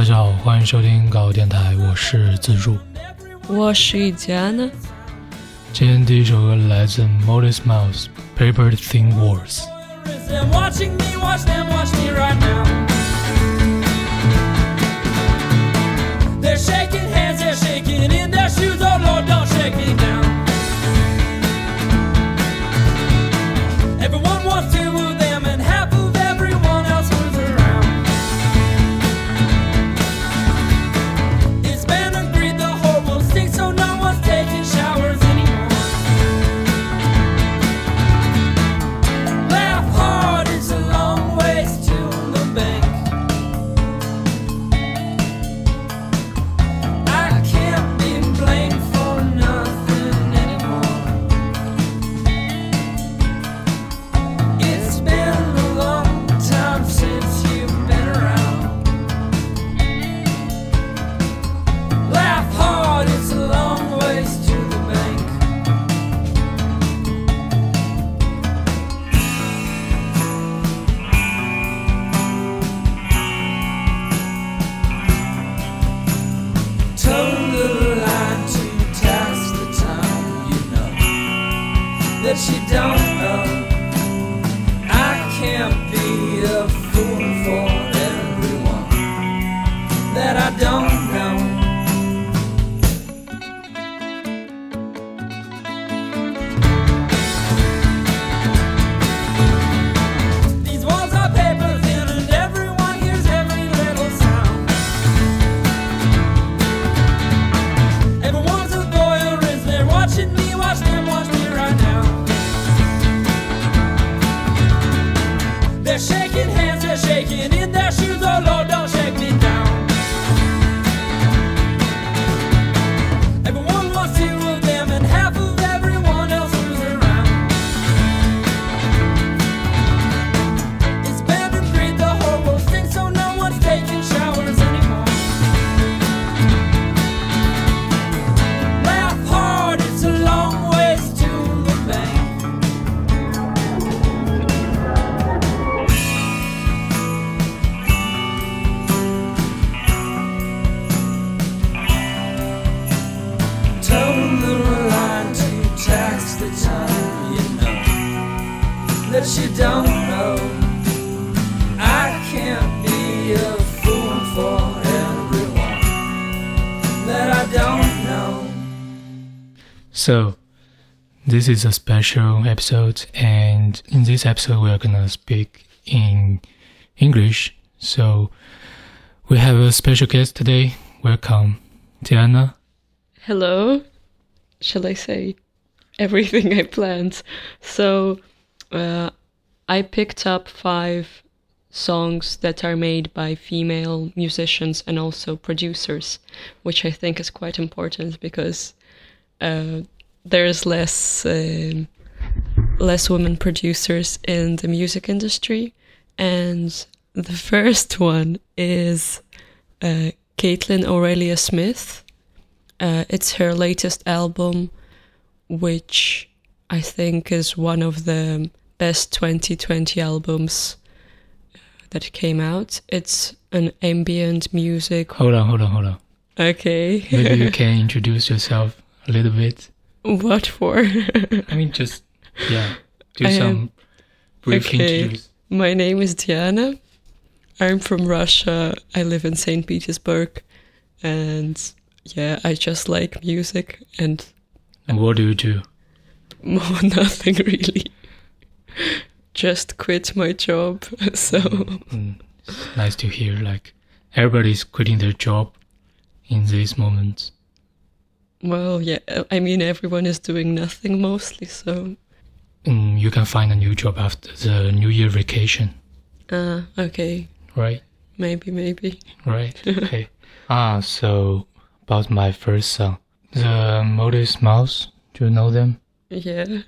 大家好，欢迎收听搞电台，我是自助。我是一佳呢。今天第一首歌来自 Modest Mouse，《Paper Thin Walls》。Them watching that you don't know. I can't be a fool for everyone that I don't know. So, this is a special episode, and in this episode, we are gonna speak in English. So, we have a special guest today. Welcome, Diana. Hello. Shall I say everything I planned? So, uh, I picked up five songs that are made by female musicians and also producers, which I think is quite important because uh, there's less um less women producers in the music industry, and the first one is uh, Kaitlyn Aurelia Smith. Uh, it's her latest album, which I think is one of the best 2020 albums uh, that came out. It's an ambient music. Hold on, hold on, hold on. Okay. Maybe you can introduce yourself a little bit. what for? I mean, just yeah, do I am- some brief okay. introduce. My name is Diana. I'm from Russia. I live in St. Petersburg. And yeah, I just like music and And what do you do? more nothing really. Just quit my job. So Mm, nice to hear. Like everybody's quitting their job in these moments. well, yeah, I mean everyone is doing nothing mostly, so Mm, you can find a new job after the New Year vacation, uh okay, right? maybe maybe. Right. Okay. ah, so about my first song, the Modest Mouse. Do you know them? Yeah.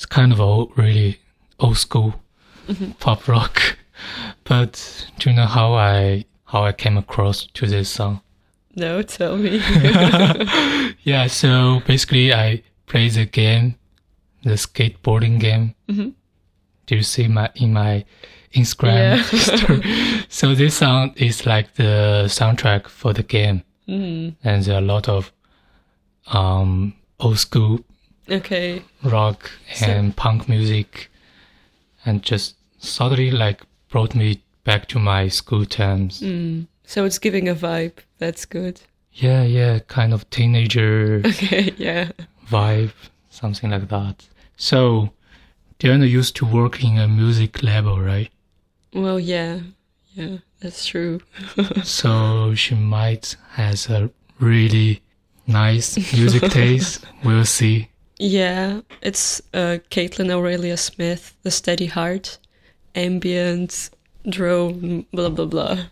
It's kind of old, really old school pop rock. But do you know how I how I came across to this song? No, tell me. yeah, so basically I play the game, the skateboarding game. Mhm. Do you see my in my Instagram Yeah. story? so this song is like the soundtrack for the game, Mm. and there are a lot of um old school Okay. rock So- and punk music, and just suddenly like brought me back to my school times. Mm. So it's giving a vibe. That's good. Yeah, yeah, kind of teenager Okay. Yeah. vibe, something like that. So, Diana used to work in a music label, right? Well, yeah. Yeah. That's true. so she might has a really nice music taste. We'll see. Yeah. It's uh, Kaitlyn Aurelia Smith, The Steady Heart, ambient, drone, blah blah blah.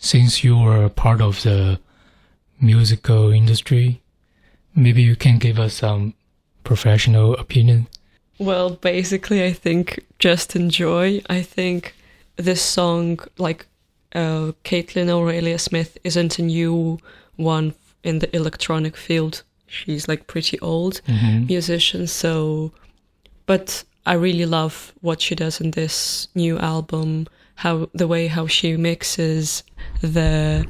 Since you were part of the musical industry, maybe you can give us some professional opinion. Well, basically, I think just enjoy. I think this song, like uh, Kaitlyn Aurelia Smith, isn't a new one in the electronic field. She's like pretty old Mhm. musician, so. But I really love what she does in this new album. How the way how she mixes the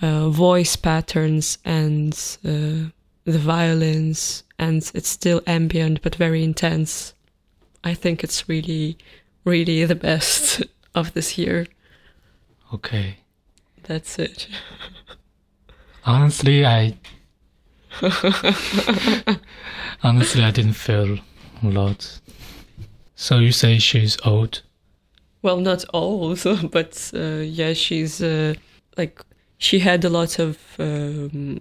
uh, voice patterns and uh, the violins, and it's still ambient but very intense. I think it's really, really the best of this year. Okay. That's it. Honestly, I honestly I didn't feel a lot. So you say she's old? Well, not old, but uh, yeah, she's uh, like she had a lot of um,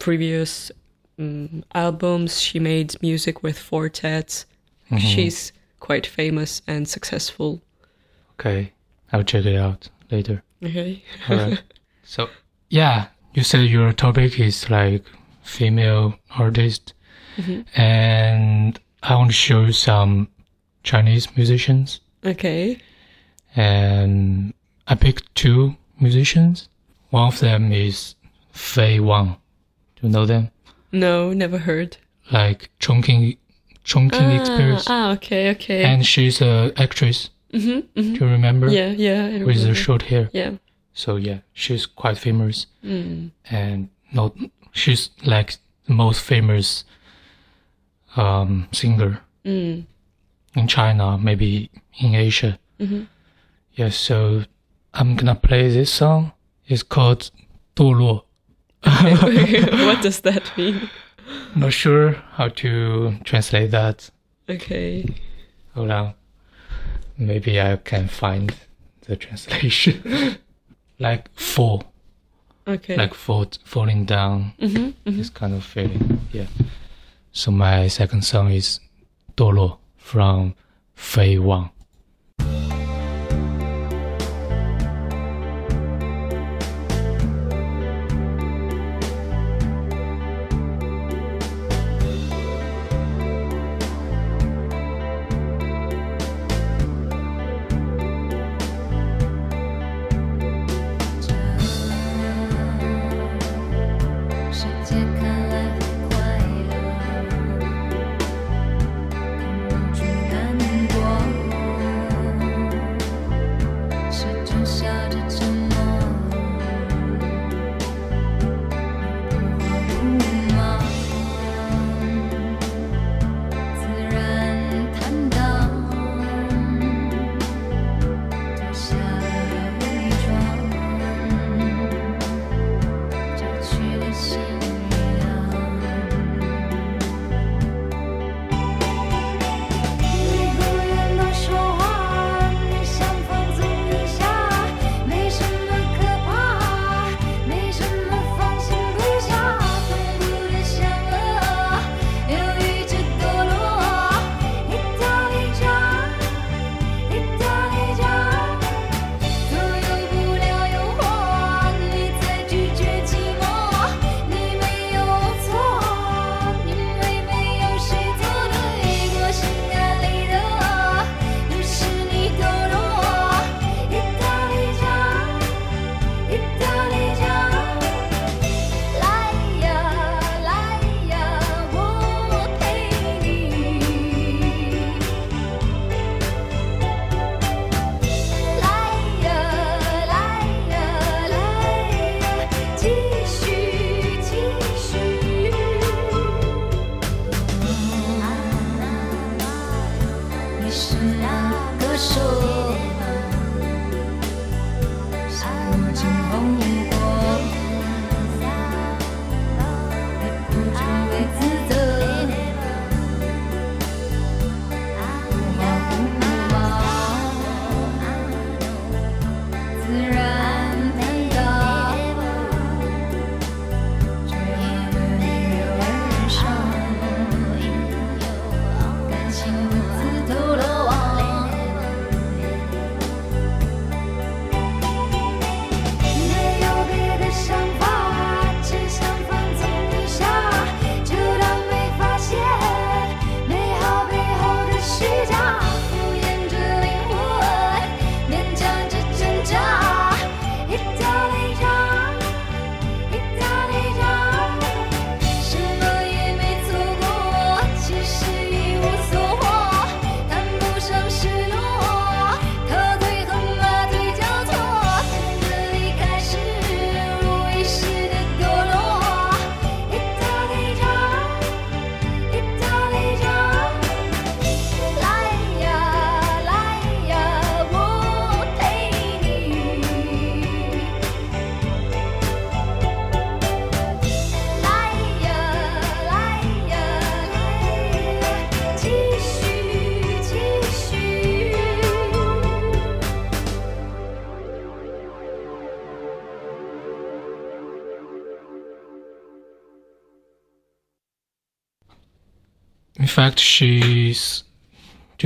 previous um, albums. She made music with Fortet. Mhm. She's quite famous and successful. Okay, I'll check it out later. Okay. Alright. so yeah, you said your topic is like female artist, Mhm. and I want to show you some Chinese musicians, Okay. And I picked two musicians. One of them is Fei Wang. Do you know them? No, never heard. Like Chongqing, Chongqing Express, Ah, okay, okay. and she's a actress. hmm Do you remember? Yeah, yeah. I With the short hair. Yeah. So yeah, she's quite famous. Mm. and not she's like the most famous um, singer Mm. in China, maybe in Asia. Mhm. Yes, so I'm gonna play this song. It's called 堕落. what does that mean? Not sure how to translate that. Okay. Hold on. Maybe I can find the translation. like fall, Okay. like fall, falling down. hmm this kind of feeling. Yeah. So my second song is 堕落 from Fei Wang.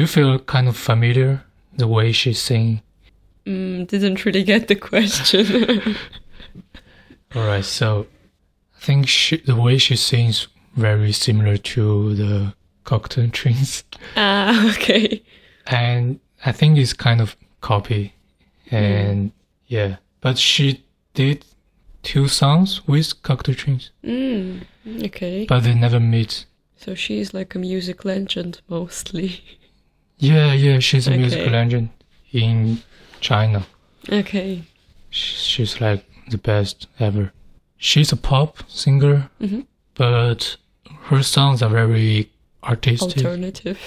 You feel kind of familiar the way she sing? Mm, didn't really get the question. All right, so I think she, the way she sings very similar to the Cocteau Twins, ah, okay. and I think it's kind of copy, and yeah, but she did two songs with Cocteau Twins, Mm, okay. but they never meet. So she's like a music legend mostly. Yeah, yeah, she's a Okay. legend in China. Okay. She's like the best ever. She's a pop singer, hmm but her songs are very artistic. Alternative.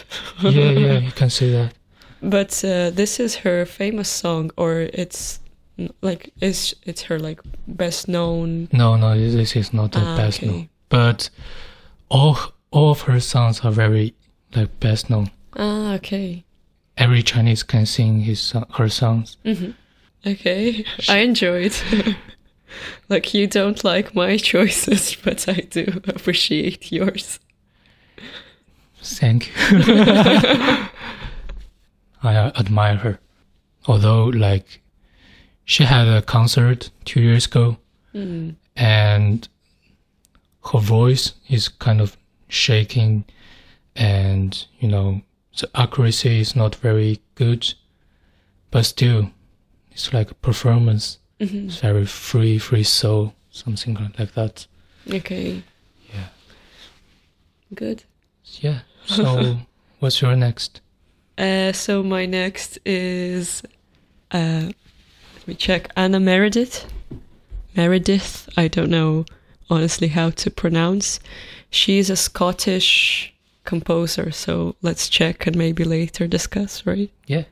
yeah, yeah, you can see that. But uh, this is her famous song, or it's like is it's her like best known. No, no, this is not the Ah, best okay. known. But all all of her songs are very like best known. Ah, okay. Every Chinese can sing his her songs. hmm Okay, I enjoyed. like you don't like my choices, but I do appreciate yours. Thank you. I admire her. Although, like, she had a concert two years ago, Mm. and her voice is kind of shaking, and you know, the accuracy is not very good, but still, it's like a performance. Mhm. It's very free, free soul, something like that. Okay. Yeah. Good. Yeah. So, what's your next? Uh, so my next is, uh, let me check. Anna Meredith. Meredith. I don't know honestly how to pronounce. She's a Scottish composer. So let's check and maybe later discuss. Right. Yeah.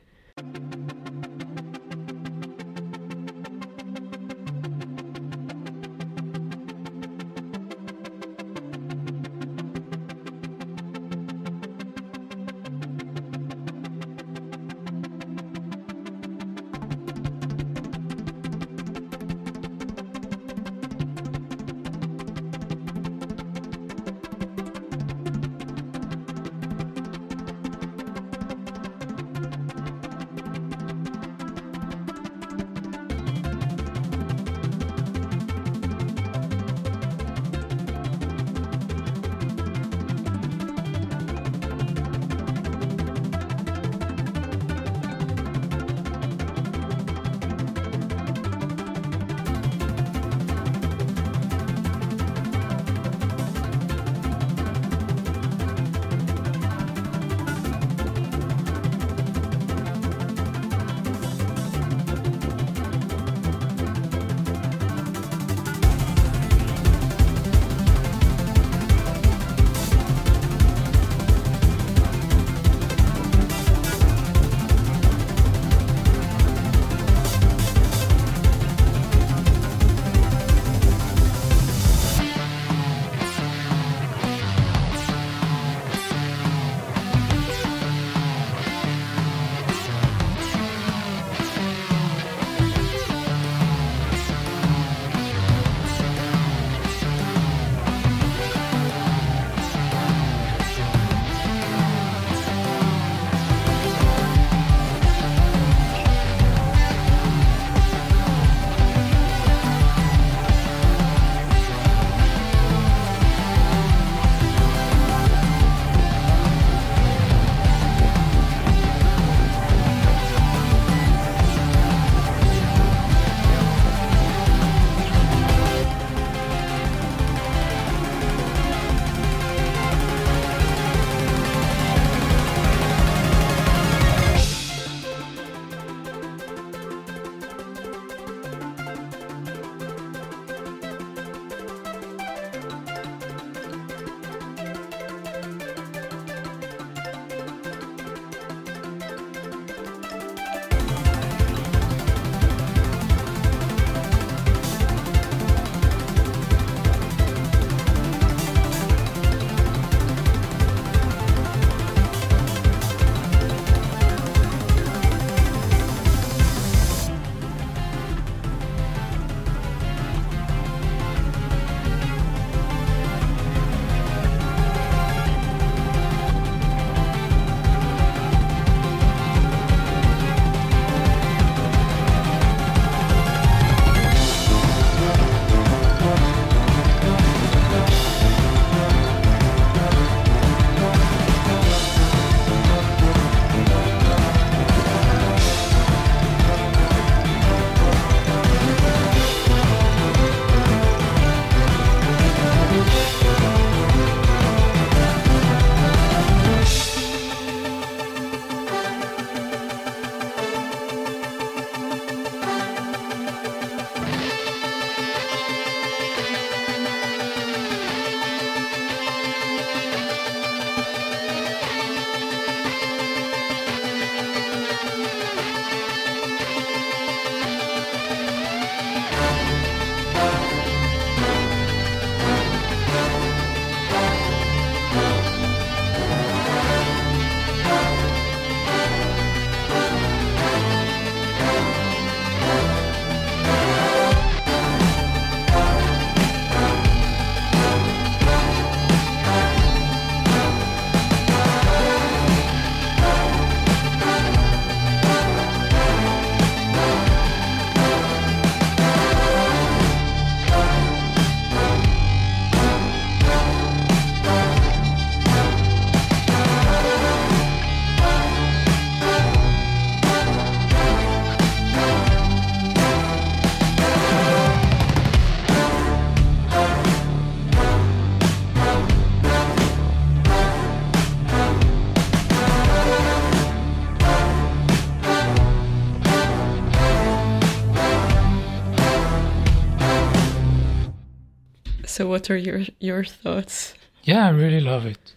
What are your your thoughts? Yeah, I really love it.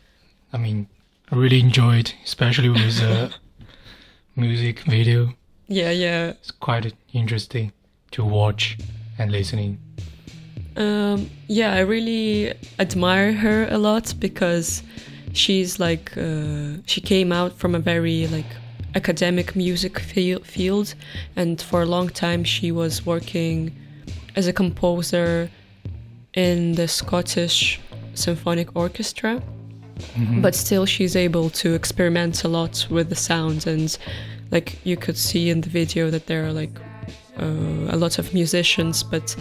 I mean, I really enjoyed, especially with the music video. Yeah, yeah. It's quite interesting to watch and listening. Um, yeah, I really admire her a lot because she's like uh, she came out from a very like academic music field, and for a long time she was working as a composer in the Scottish Symphonic Orchestra. But still, she's able to experiment a lot with the sounds, and like you could see in the video that there are like uh, a lot of musicians, but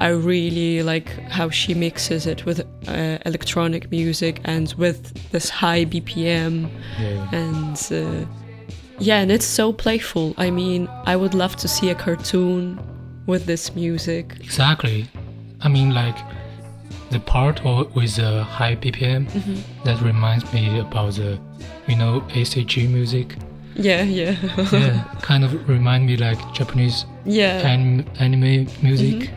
I really like how she mixes it with uh, electronic music and with this high BPM Yeah. and uh, yeah, and it's so playful. I mean, I would love to see a cartoon with this music. Exactly. I mean, like the part o- with the high BPM that reminds me about the, you know, ACG music. Yeah, yeah, Yeah, kind of remind me like Japanese yeah, anim- anime music.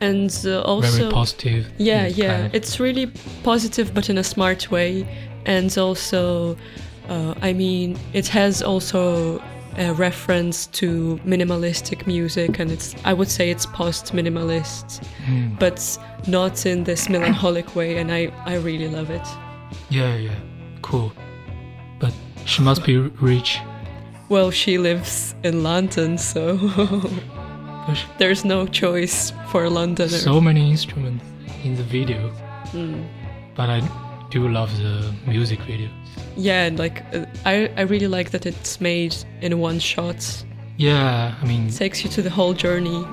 and uh, also Very positive. Yeah, yeah. kind of- It's really positive, but in a smart way. And also, uh, I mean, it has also a reference to minimalistic music, and it's, I would say it's post minimalist, Mm. but not in this melancholic way. And I, I really love it. yeah, yeah, cool. But she must be rich. Well, she lives in London, so there's no choice for a Londoner. so many instruments in the video. Mm. But I do love the music video. Yeah, and like, uh, I, I really like that it's made in one shot. Yeah, I mean, takes you to the whole journey.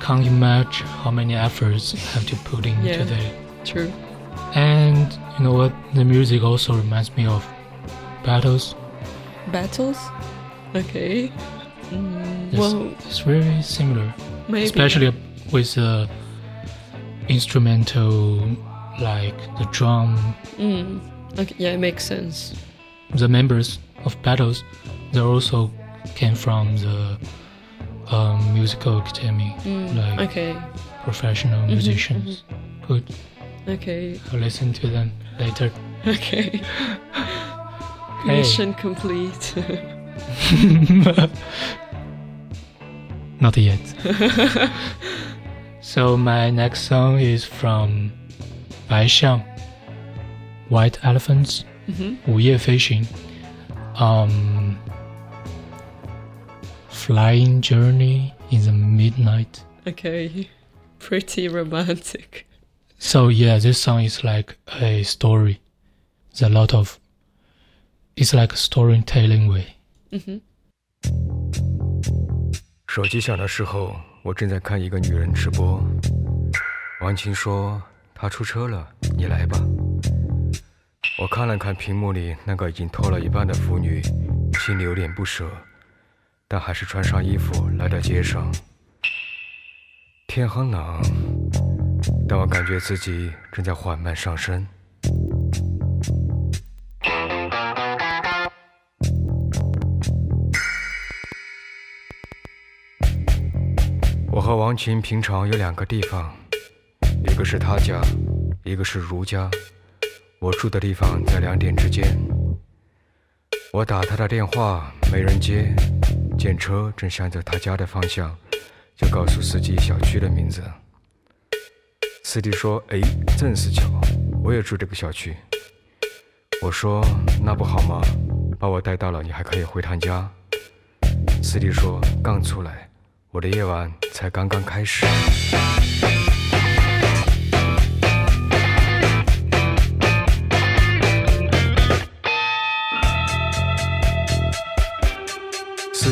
can't imagine how many efforts have to put into Yeah. that. True. And you know what? The music also reminds me of Battles. Battles? Okay. Mm, It's, well, it's very similar, maybe. especially with the instrumental, like the drum. Mm, okay, yeah, it makes sense. The members of Battles, they also came from the um, musical academy, Mm, like okay, professional Mhm, musicians. Good. okay, I'll listen to them later. okay. Hey. Mission complete. Not yet. so my next song is from 白象 White Elephants Mhm. 午夜飞行 um Flying Journey in the Midnight okay, pretty romantic. So yeah, this song is like a story. There's a lot of it's like a storytelling way. hmm 手机响的时候，我正在看一个女人直播。王琴说她出车了，你来吧。 我看了看屏幕里那个已经脱了一半的腐女，心里有点不舍，但还是穿上衣服来到街上。天很冷，但我感觉自己正在缓慢上升。我和王琴平常有两个地方，一个是她家，一个是如家。我住的地方在两点之间。我打他的电话，没人接。见车正向着他家的方向，就告诉司机小区的名字。司机说：“哎，正是巧，我也住这个小区。”我说：“那不好吗？把我带到了，你还可以回趟家。”司机说：“刚出来，我的夜晚才刚刚开始。”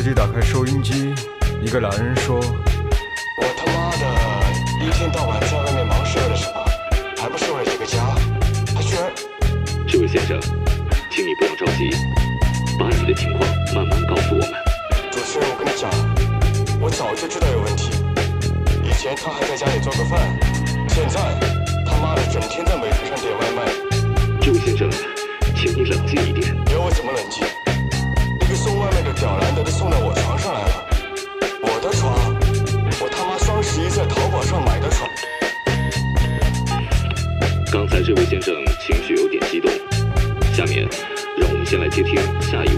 机打开收音机，一个男人说：“我他妈的一天到晚在外面忙是为了什么？还不是为了这个家？他居然……这位先生，请你不要着急，把你的情况慢慢告诉我们。主持人，我跟你讲，我早就知道有问题。以前他还在家里做个饭，现在他妈的整天在美团上点外卖，这位先生，请你冷静一点。要我怎么冷静？送外卖的屌男都送到我床上来了我的床我他妈双十一在淘宝上买的床刚才这位先生情绪有点激动下面让我们先来接听下一位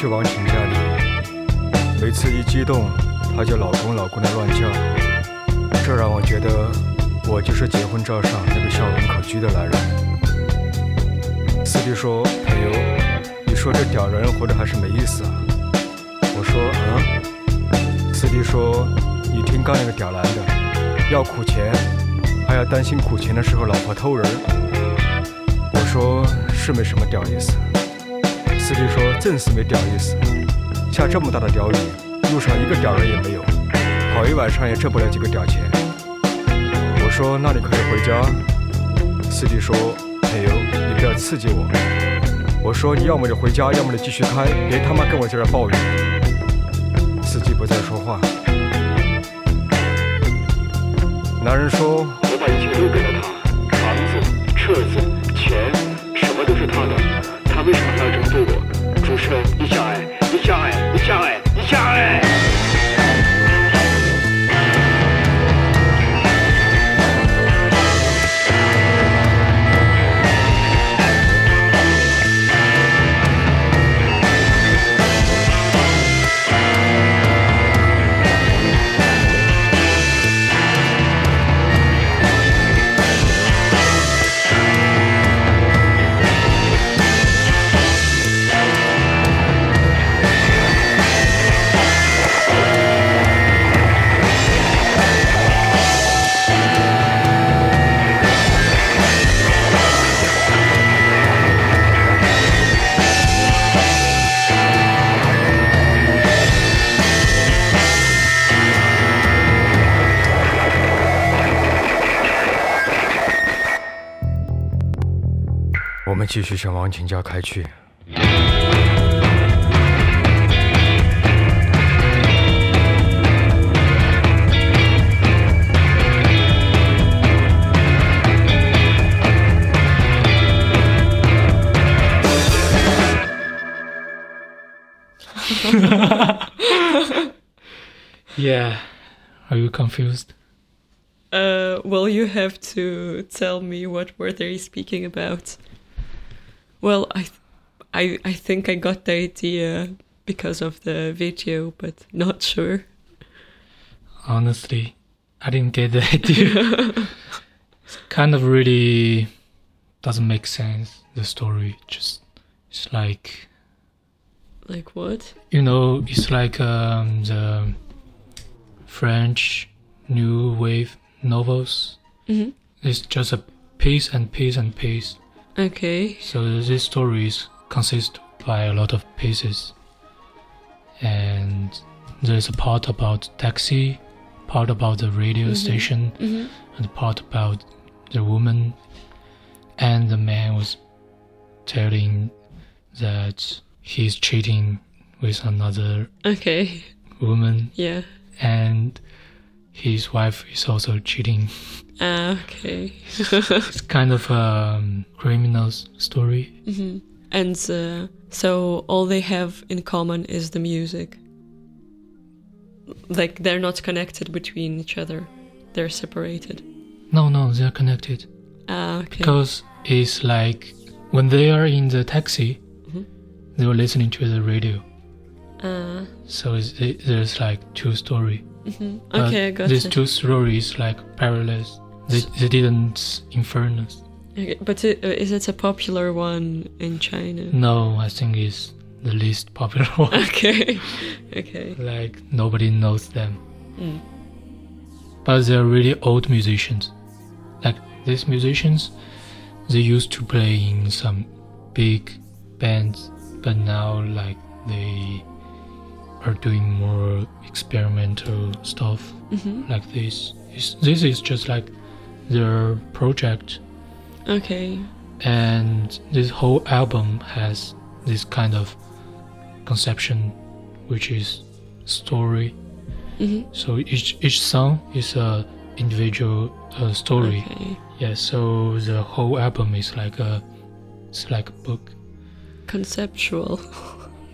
去王晴家里，每次一激动，她就老公老公的乱叫，这让我觉得我就是结婚照上那个笑容可掬的男人。司机说：“朋友，你说这屌人活着还是没意思啊。”我说：“嗯。”司机说：“你听刚那个屌男的，要苦钱，还要担心苦钱的时候老婆偷人。”我说：“是没什么屌意思。”司机说：“正是没屌意思，下这么大的屌雨，路上一个屌人也没有，跑一晚上也挣不了几个屌钱。”我说：“那你可以回家。”司机说：“哎呦，你不要刺激我。”我说：“你要么就回家，要么就继续开，别他妈跟我在这抱怨。”司机不再说话。男人说：“我把一切都给了他，房子、车子、钱，什么都是他的。他为什么还要 继续向王晴家开去。嗯 Yeah. Are you confused? Uh, well, you have to tell me what were they speaking about. Well, I, I, I think I got the idea because of the video, but not sure. Honestly, I didn't get the idea. it's kind of really doesn't make sense. The story just it's like Like what? you know it's like um, the French new wave novels. hmm It's just a piece and piece and piece. Okay. So these stories consist by a lot of pieces, and there's a part about taxi, part about the radio station, hmm and part about the woman, and the man was telling that he's cheating with another Okay. woman, Yeah. and his wife is also cheating. Ah, okay. It's kind of a um, criminal story. hmm And uh, so all they have in common is the music. Like they're not connected between each other. They're separated. No, no, they're connected. Ah, okay. because it's like when they are in the taxi Mhm. they were listening to the radio Ah, so it's, it, there's like two story mhm. Okay, I got these two stories like parallels they, they didn't us Okay, but i- uh, is it a popular one in China? no i think it's the least popular one. Okay, okay. like nobody knows them. Mm. but they're really old musicians. Like these musicians they used to play in some big bands but now like they are doing more experimental stuff. Hmm like this. It's, this is just like their project Okay. and this whole album has this kind of conception which is story Mhm. So each each song is a individual uh, story. Okay. Yeah. So the whole album is like a it's like a book. Conceptual.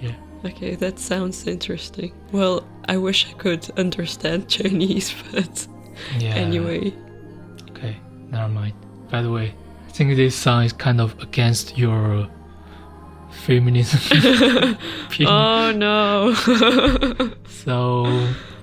Yeah. Okay, that sounds interesting. Well, I wish I could understand Chinese, but Yeah. anyway. Never mind. By the way, I think this song is kind of against your uh, feminism. Oh no. So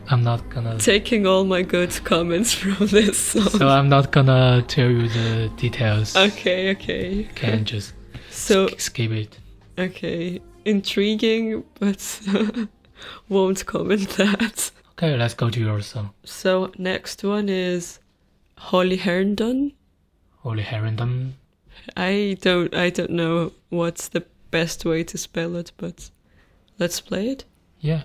I'm not gonna. Taking all my good comments from this song. So I'm not gonna tell you the details. Okay, okay. Can just So, skip it. okay. Intriguing, but won't comment that. Okay, let's go to your song. So, next one is Holly Herndon. Holly Herndon. I don't I don't know what's the best way to spell it, but let's play it. Yeah.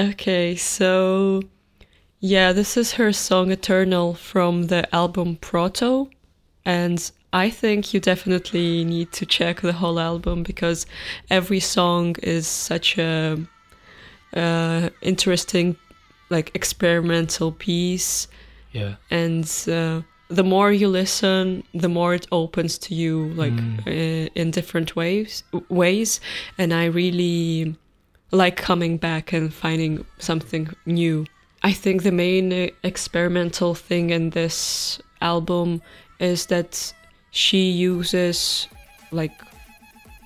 Okay, so yeah, this is her song Eternal from the album Proto. And I think you definitely need to check the whole album because every song is such a uh, interesting, like experimental piece. Yeah. And uh, the more you listen, the more it opens to you, like uh, in different ways. Ways, and I really like coming back and finding something new. I think the main uh, experimental thing in this album is that she uses like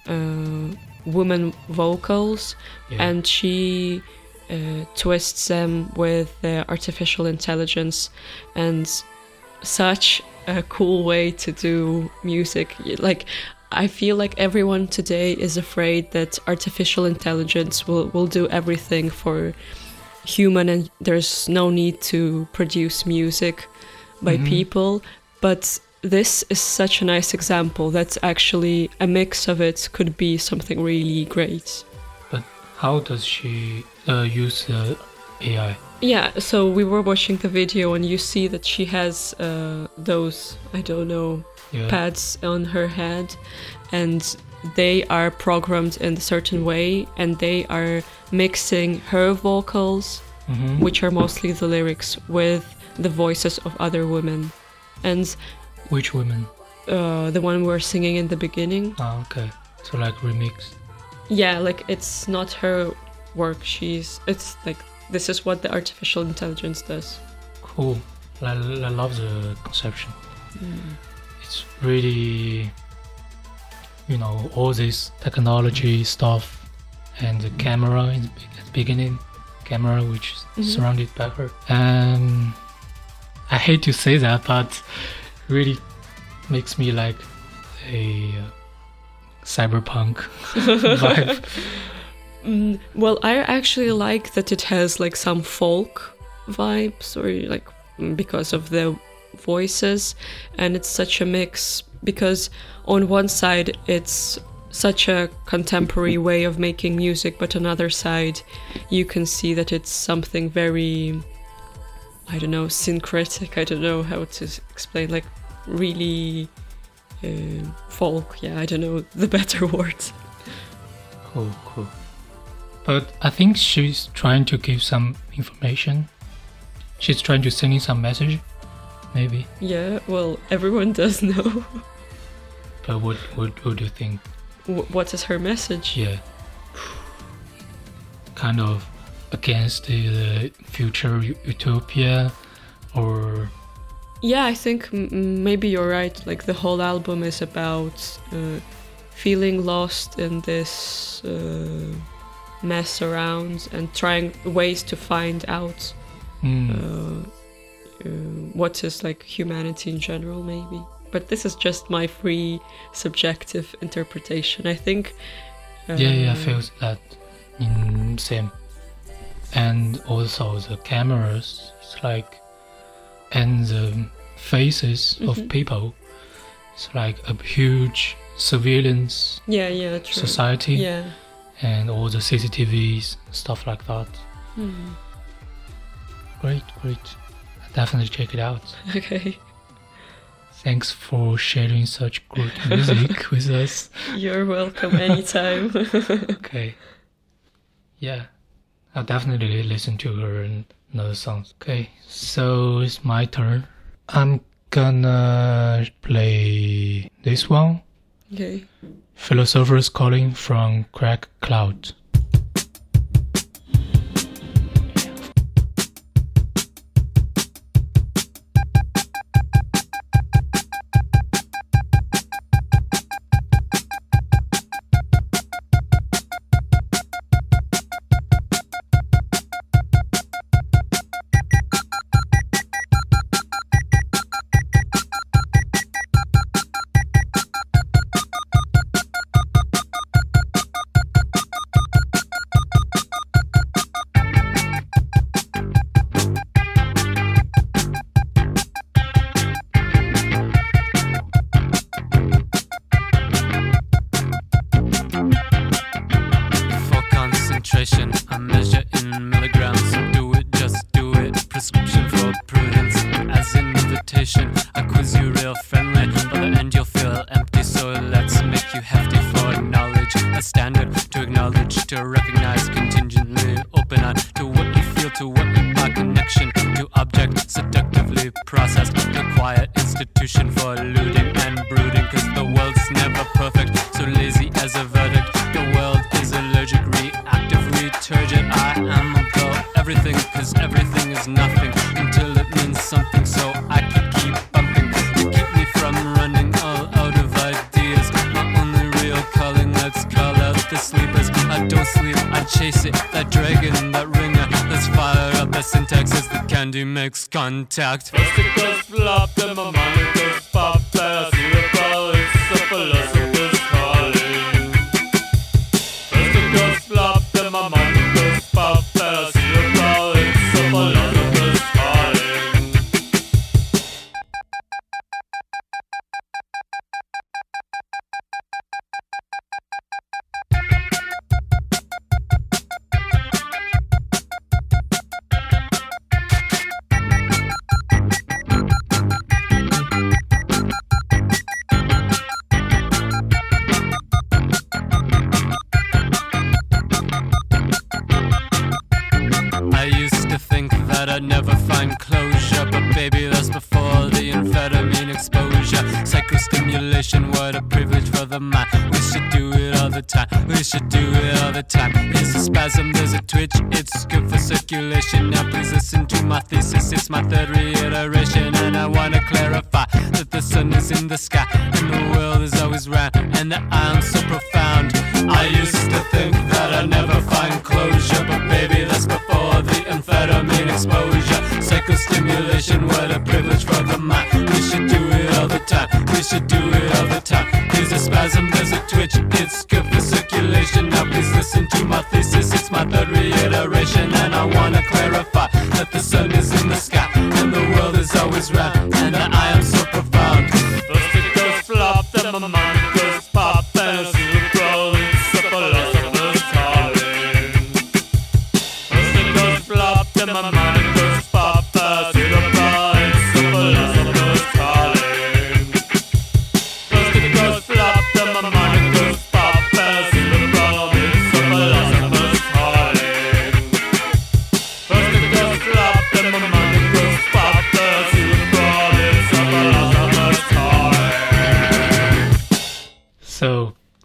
uh, woman vocals Yeah. and she uh, twists them with uh, artificial intelligence and such a cool way to do music like i feel like everyone today is afraid that artificial intelligence will, will do everything for human and there's no need to produce music by people. But this is such a nice example that actually a mix of it could be something really great. But how does she uh, use the AI? Yeah, so we were watching the video and you see that she has uh, those, I don't know, Yeah. pads on her head and they are programmed in a certain way and they are mixing her vocals, Mhm. which are mostly the lyrics, with the voices of other women. And Which women? uh, the one we were singing in the beginning, Ah, okay. So like remix. yeah, like it's not her work. She's, it's like, this is what the artificial intelligence does. Cool. I, I love the conception. It's really, you know, all this technology stuff and the camera in the at the beginning, camera which Mhm. surrounded by her. and I hate to say that, but really makes me like a uh, cyberpunk vibe. Mm, well, I actually like that it has like some folk vibes, or like because of the voices, and it's such a mix. Because on one side, it's such a contemporary way of making music, but on other side, you can see that it's something very, I don't know, syncretic. I don't know how to explain, like really uh, folk. Yeah, I don't know the better words. Cool, cool. But I think she's trying to give some information. She's trying to send in some message, maybe. Yeah, well, everyone does know. But what what, what do you think? Wh- what is her message? Yeah, kind of against the, future utopia, or Yeah, I think m- maybe you're right. Like the whole album is about uh, feeling lost in this uh, mess around and trying ways to find out mm, uh, uh, what is like humanity in general, maybe. But this is just my free subjective interpretation. I think. Uh, yeah, yeah, I feel that in same. And also the cameras, it's like, and the faces of Mhm. people, it's like a huge surveillance Yeah, yeah, true. society. Yeah. and all the CCTVs, stuff like that. Hmm. Great, great. Definitely check it out. Okay. Thanks for sharing such good music with us. You're welcome anytime. Okay. Yeah, I'll definitely listen to her and another songs. Okay, so it's my turn. I'm gonna play this one. okay. Philosophers Calling from Crack Cloud. To recognize makes contact. My mind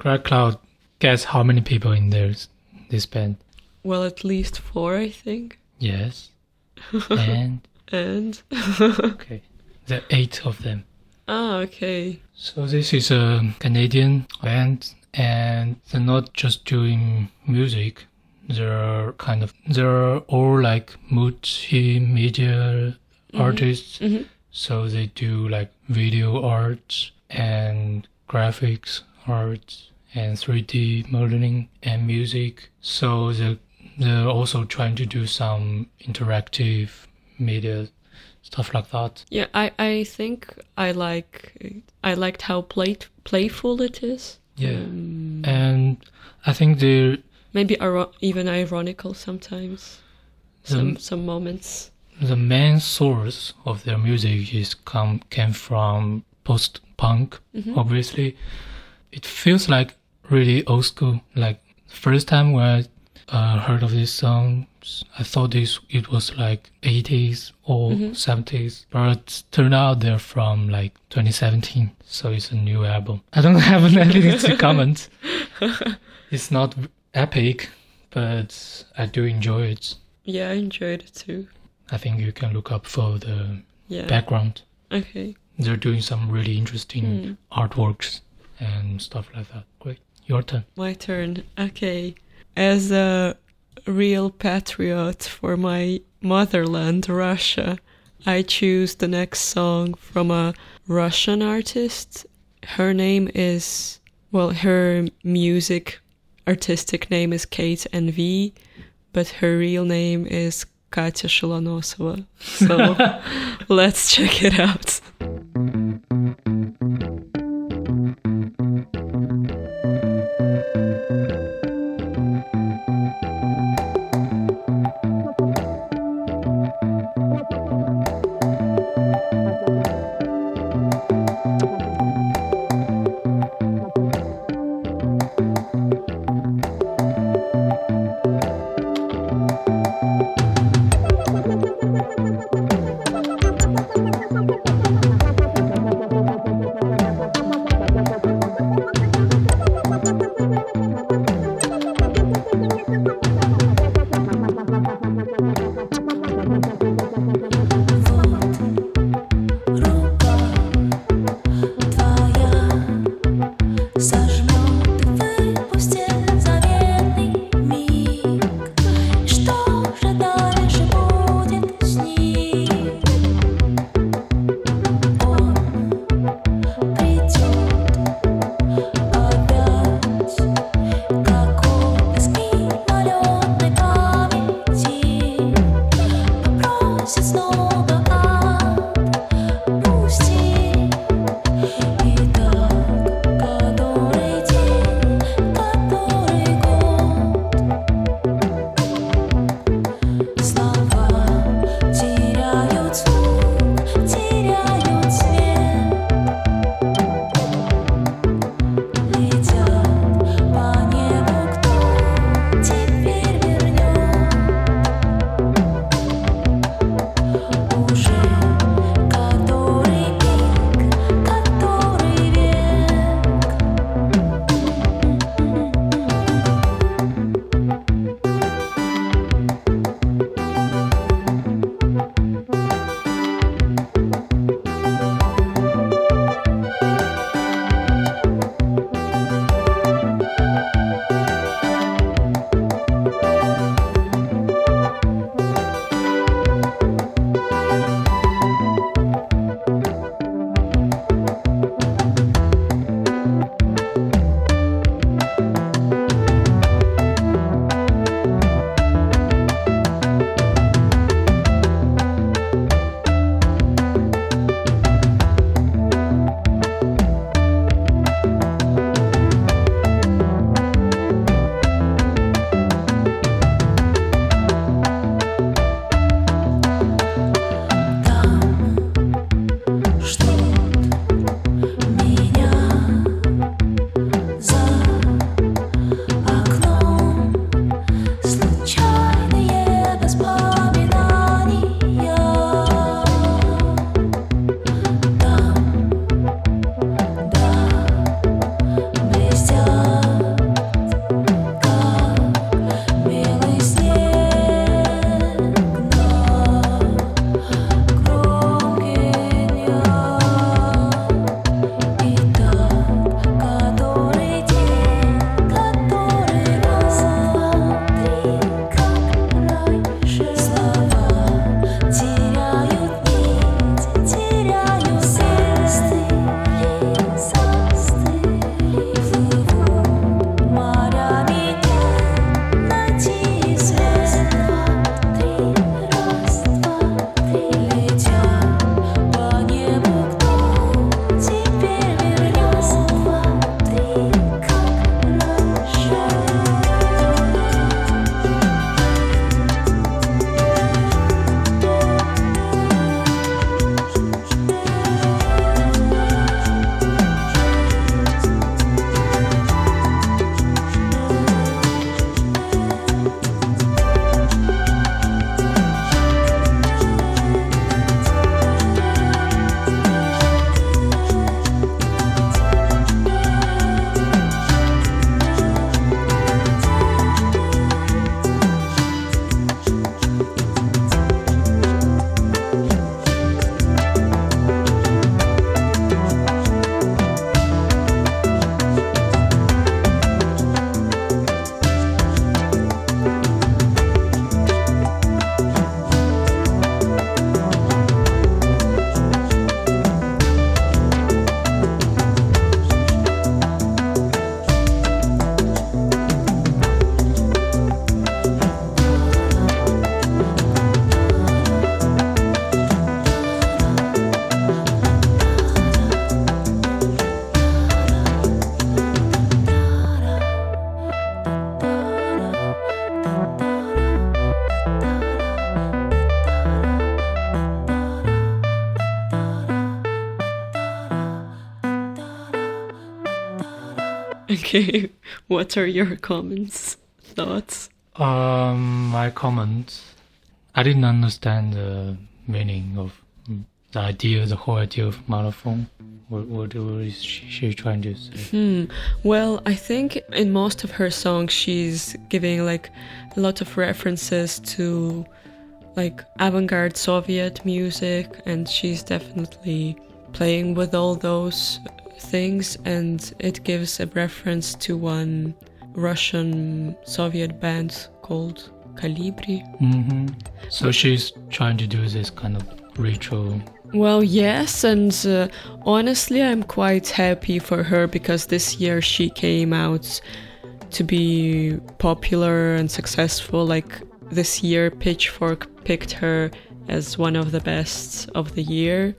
Crack Cloud, guess how many people in there's this band? Well, at least four, I think. Yes. and And okay, there are eight of them. ah, okay. So this is a Canadian band, and they're not just doing music. They're kind of they're all like multimedia artists. Mhm. So they do like video art and graphics art and 3D modeling and music. So they're, they're also trying to do some interactive media stuff like that. Yeah, I, I think I like I liked how play, playful it is. Yeah. Um, And I think they're maybe iro- even ironical sometimes. Some Um, some moments. the main source of their music is come came from post punk obviously it feels like really old school like first time when i uh, heard of these songs i thought this it was like 80s or 70s but turned out they're from like 2017 so it's a new album i don't have anything to comment it's not epic but i do enjoy it Yeah, I enjoyed it too. I think you can look up for the Yeah. background. Okay. They're doing some really interesting Hmm. artworks and stuff like that. Great. Your turn. My turn. Okay. As a real patriot for my motherland, Russia, I choose the next song from a Russian artist. Her name is, well, her music artistic name is Kate NV, but her real name is Katya Shilonosova. So let's check it out. Okay, what are your comments, thoughts? Um, my comments. I didn't understand the meaning of the idea, the whole idea of monophone. What, what, is she, she trying to say? Hmm. Well, I think in most of her songs she's giving like a lot of references to like avant-garde Soviet music, and she's definitely playing with all those things, and it gives a reference to one Russian Soviet band called Calibri. hmm So she's trying to do this kind of ritual. Well, yes, and uh, honestly, I'm quite happy for her because this year she came out to be popular and successful. Like this year, Pitchfork picked her as one of the best of the year,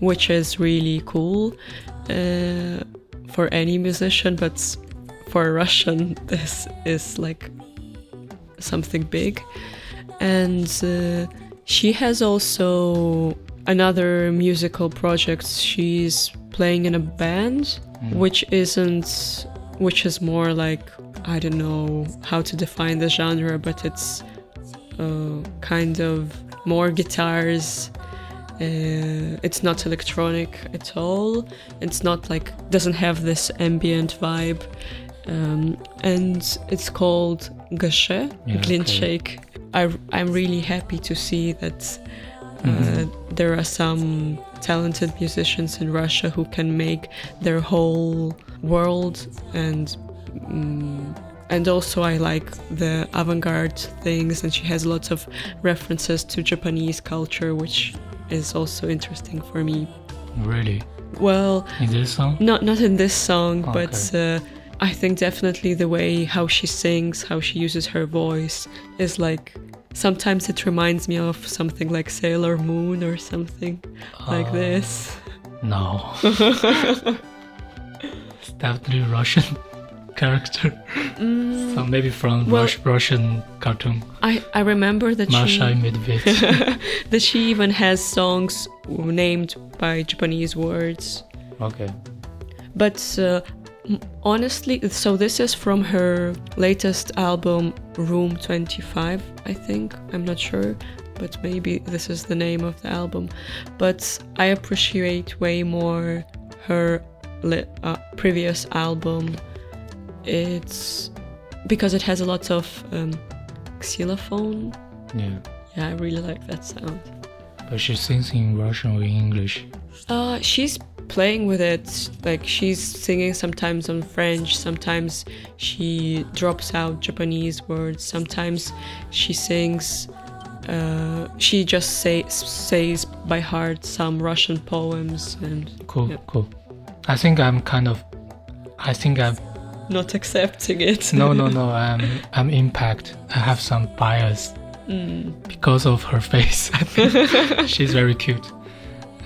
which is really cool uh, for any musician, but for a Russian, this is like something big. And uh, she has also another musical project. She's playing in a band, which isn't, which is more like, I don't know how to define the genre, but it's uh, kind of more guitars. Uh, it's not electronic at all. It's not like doesn't have this ambient vibe, um, and it's called Gashe Yeah, Glintshake. I, I'm really happy to see that uh, Mhm. there are some talented musicians in Russia who can make their whole world and mm, and also I like the avant-garde things and she has lots of references to Japanese culture which is also interesting for me. Really? Well, In this song? not not in this song, but uh, I think definitely the way how she sings, how she uses her voice is like sometimes it reminds me of something like Sailor Moon or something like Uh, this. No. it's definitely Russian character. So maybe from Mm. well- Rus- Russian cartoon. I I remember that Masha she that she even has songs named by Japanese words. okay. But uh, honestly, so this is from her latest album, Room 25, I think. I'm not sure, but maybe this is the name of the album. But I appreciate way more her uh, previous album. It's because it has a lot of um, xylophone. Yeah. Yeah, I really like that sound. But she sings in Russian or in English. Uh, she's playing with it. Like she's singing sometimes on French. Sometimes she drops out Japanese words. Sometimes she sings. Uh, she just say, says by heart some Russian poems and Cool, Yep. cool. I think I'm kind of. I think I'm. Not accepting it. No, no, no. I'm. I'm impact. I have some bias Mm. because of her face. I think she's very cute,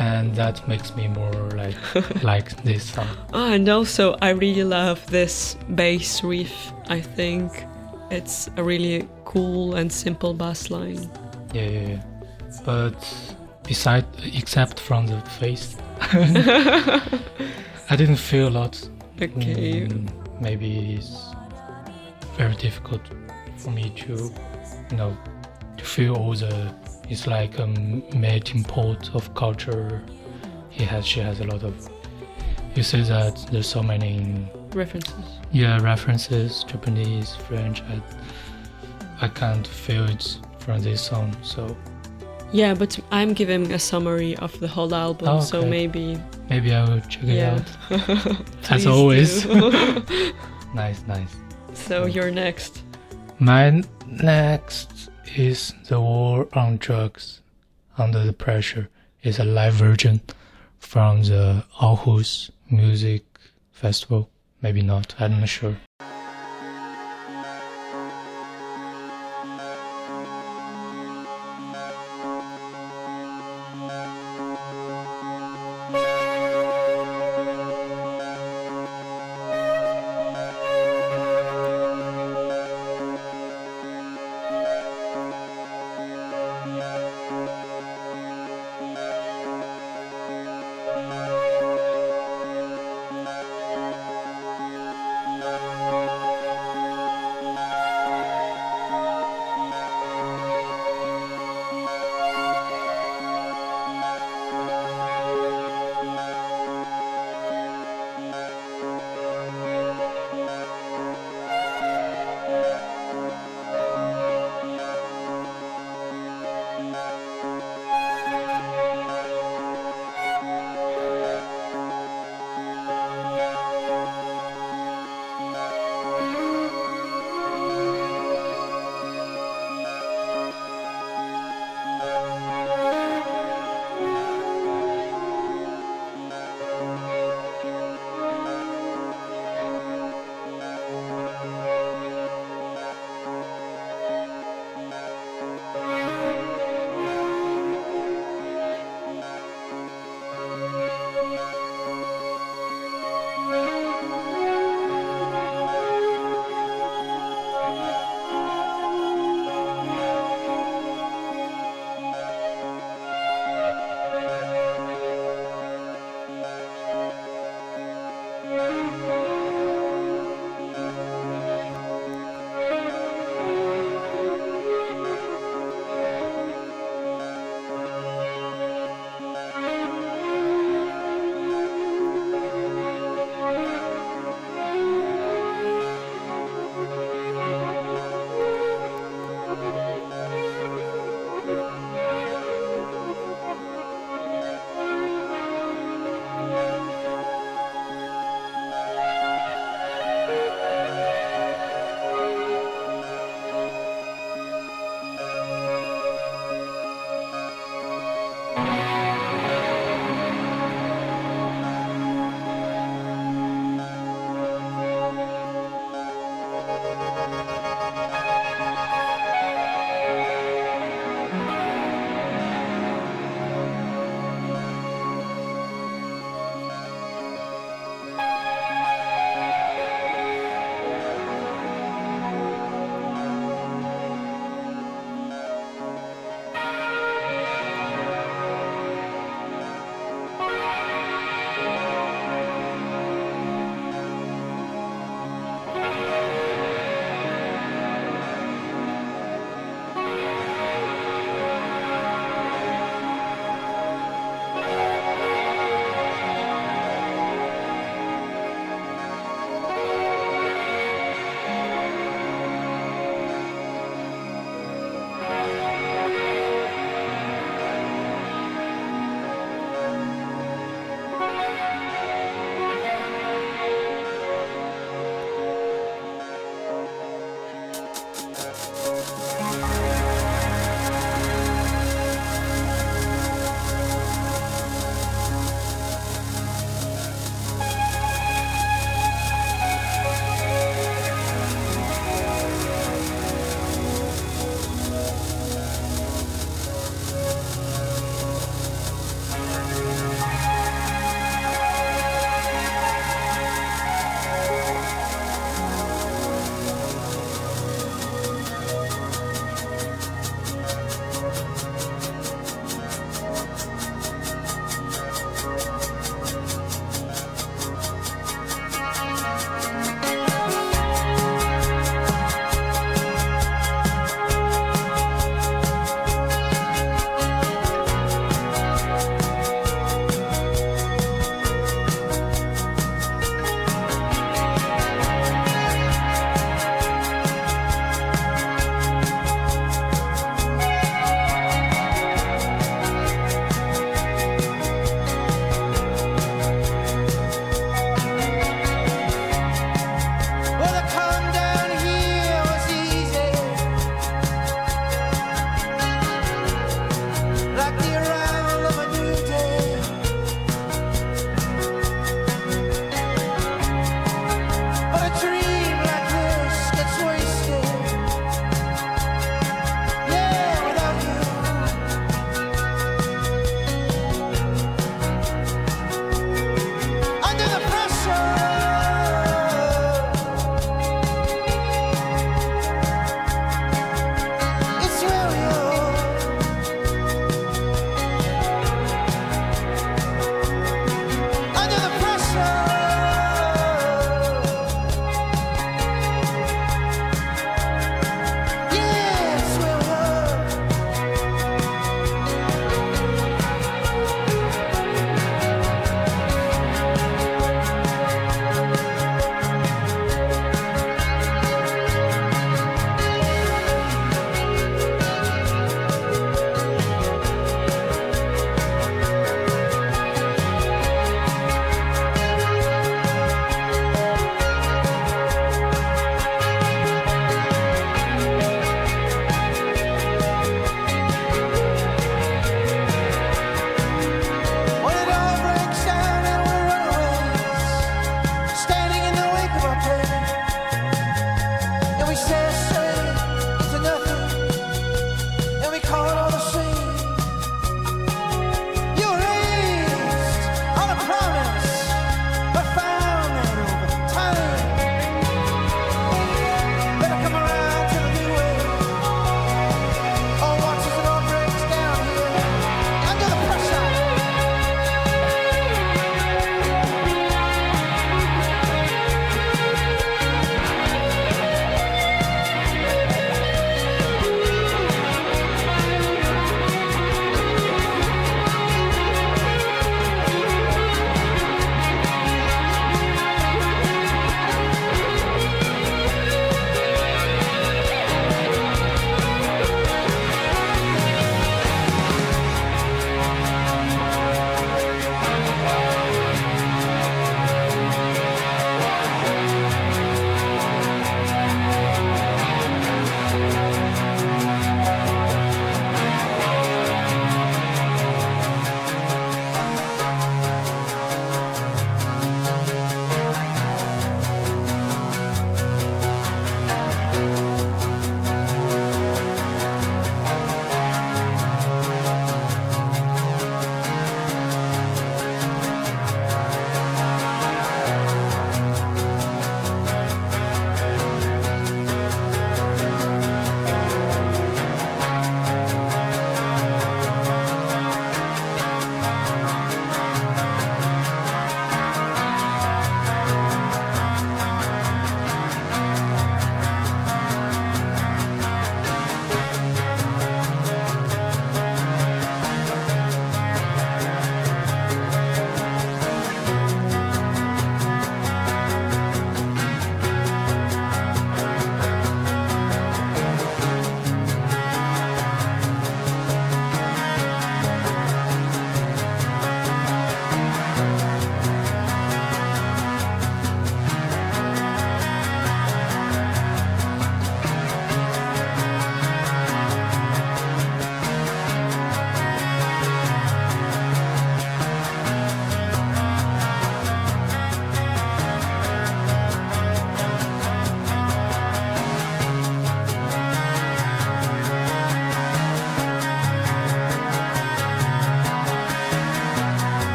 and that makes me more like like this song. Ah, and also I really love this bass riff. I think it's a really cool and simple bass line. Yeah, yeah, yeah. But beside, except from the face, I didn't feel a lot. Okay. Mm, maybe it's very difficult for me to, you know, to feel all the. It's like a melting pot of culture. He has, she has a lot of. You say that there's so many, References. yeah, references, Japanese, French. I, I can't feel it from this song. So Yeah, but I'm giving a summary of the whole album, Oh, so maybe maybe I will check it yeah. out. As always. Nice, nice. so you're next. My next is The War on Drugs Under the Pressure. It's a live version from the Aarhus Music Festival. Maybe not, I'm not sure.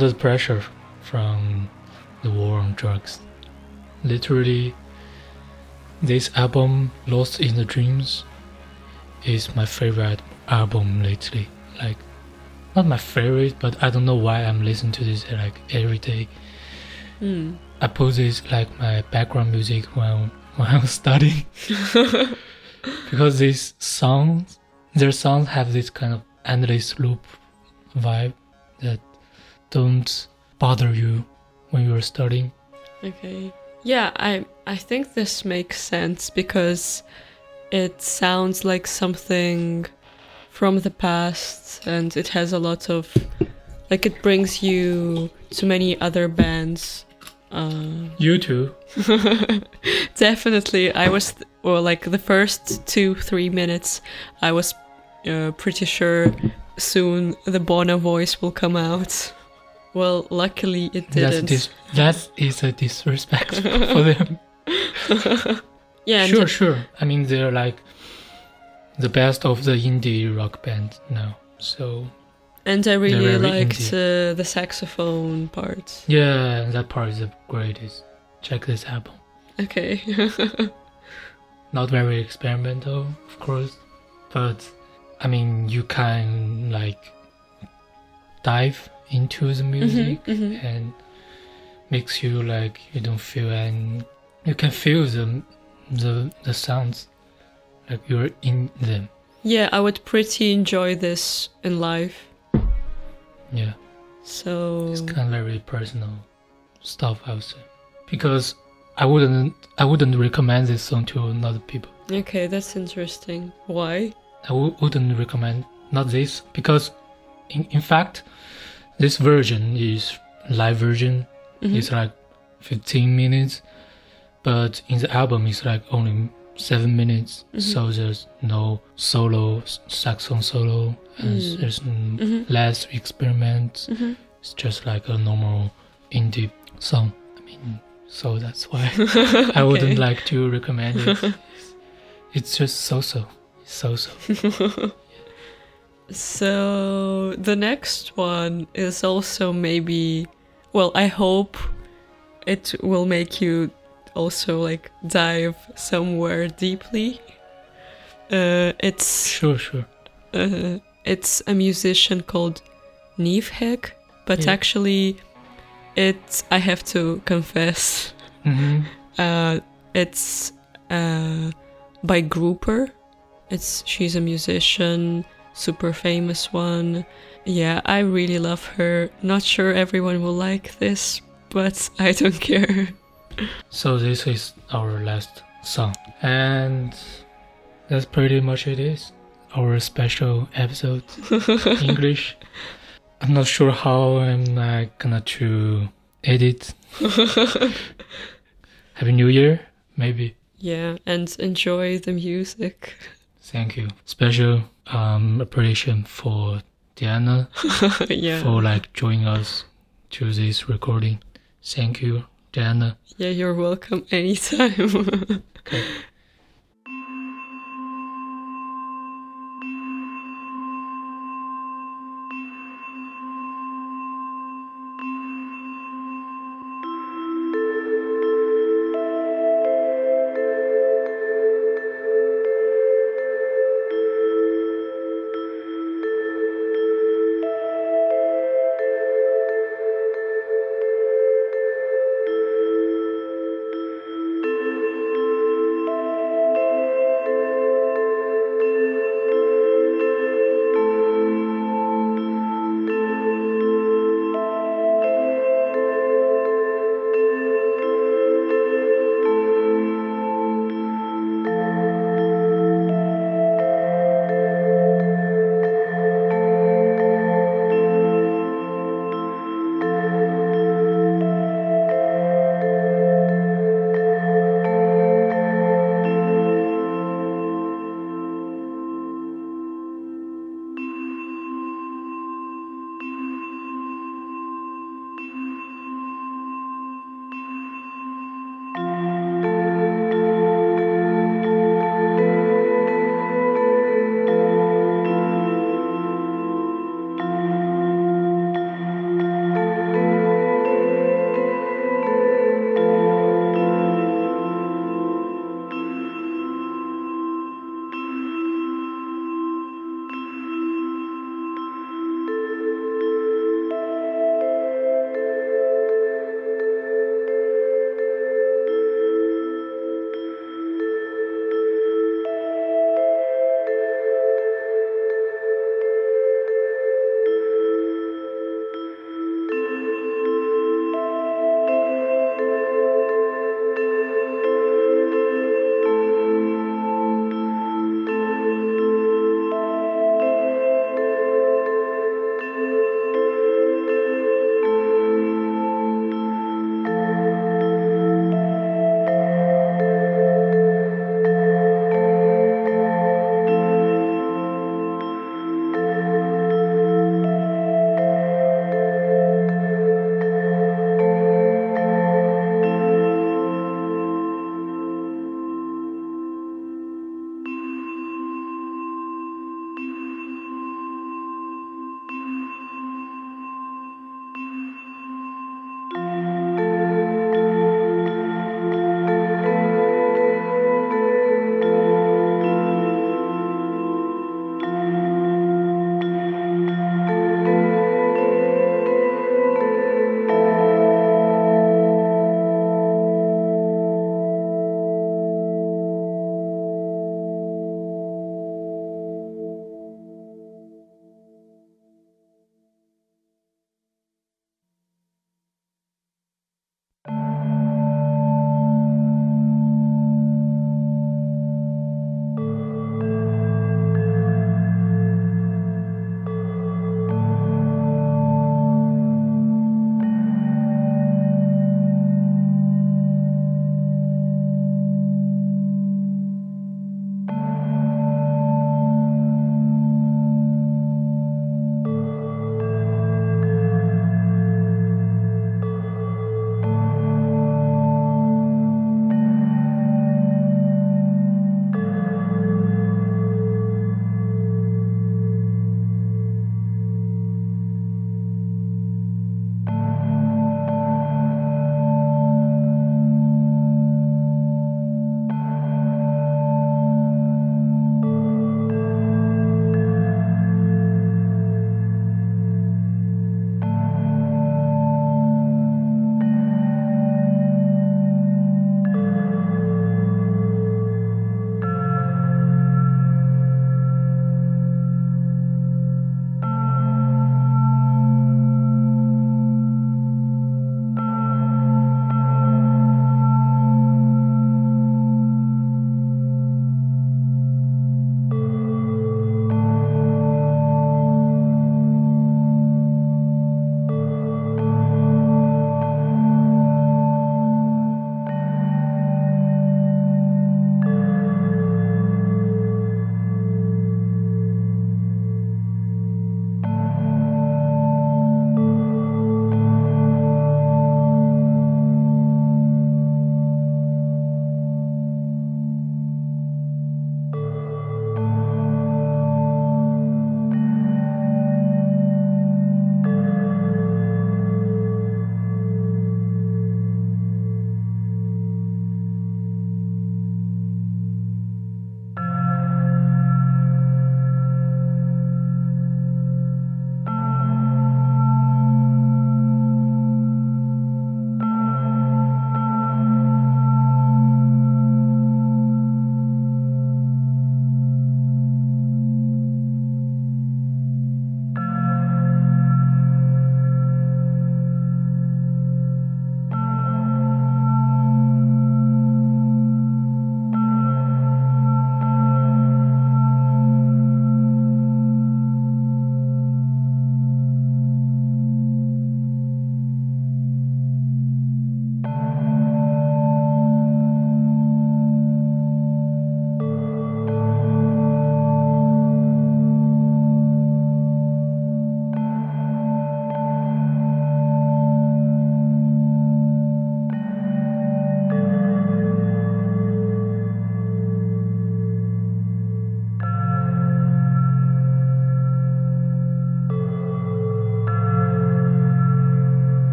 Under the pressure from the war on drugs. Literally, this album, Lost in the Dreams, is my favorite album lately. Like, not my favorite, but I don't know why I'm listening to this like every day. Hmm. I put this like my background music when when I'm studying because these songs, their songs have this kind of endless loop vibe that don't bother you when you're studying. Okay. Yeah, I I think this makes sense because it sounds like something from the past and it has a lot of like it brings you to many other bands. Uh, U2. definitely, I was or like the first two three minutes, I was uh, pretty sure soon the Bono voice will come out. Well, luckily it That's didn't. dis- that is a disrespect for them. yeah, sure, sure. I mean, they're like the best of the indie rock band now. So And I really liked uh, the saxophone part. yeah, that part is the greatest. Check this album. Okay. Not very experimental, of course, but I mean, you can like dive into the music mhm. and makes you like you don't feel and you can feel the the the sounds like you're in them. yeah, I would pretty enjoy this in live. Yeah. So It's kind of very personal stuff, I would say, because I wouldn't I wouldn't recommend this song to other people. okay, that's interesting. Why? I w- wouldn't recommend not this because, in, in fact, this version is live version. Mhm. It's like 15 minutes, but in the album it's like only seven minutes. Mhm. So there's no solo saxophone solo, and Mm. there's n- Mhm. less experiments. Mhm. It's just like a normal indie song. I mean, so that's why I wouldn't like to recommend it. it's just so-so, so-so. So the next one is also maybe well, I hope it will make you also like dive somewhere deeply. Uh, it's Sure, sure. uh, it's a musician called Nivhek, but Yeah. actually, it's I have to confess, hmm uh, it's uh, by Grouper. It's she's a musician, super famous one. Yeah, I really love her. Not sure everyone will like this, but I don't care. So this is our last song, and that's pretty much it is. Our special episode English. I'm not sure how I'm uh, gonna to edit. Happy New Year, maybe. yeah, and enjoy the music. Thank you. Special um, appreciation for Diana yeah, for like joining us to this recording. Thank you, Diana. yeah, you're welcome anytime. Okay.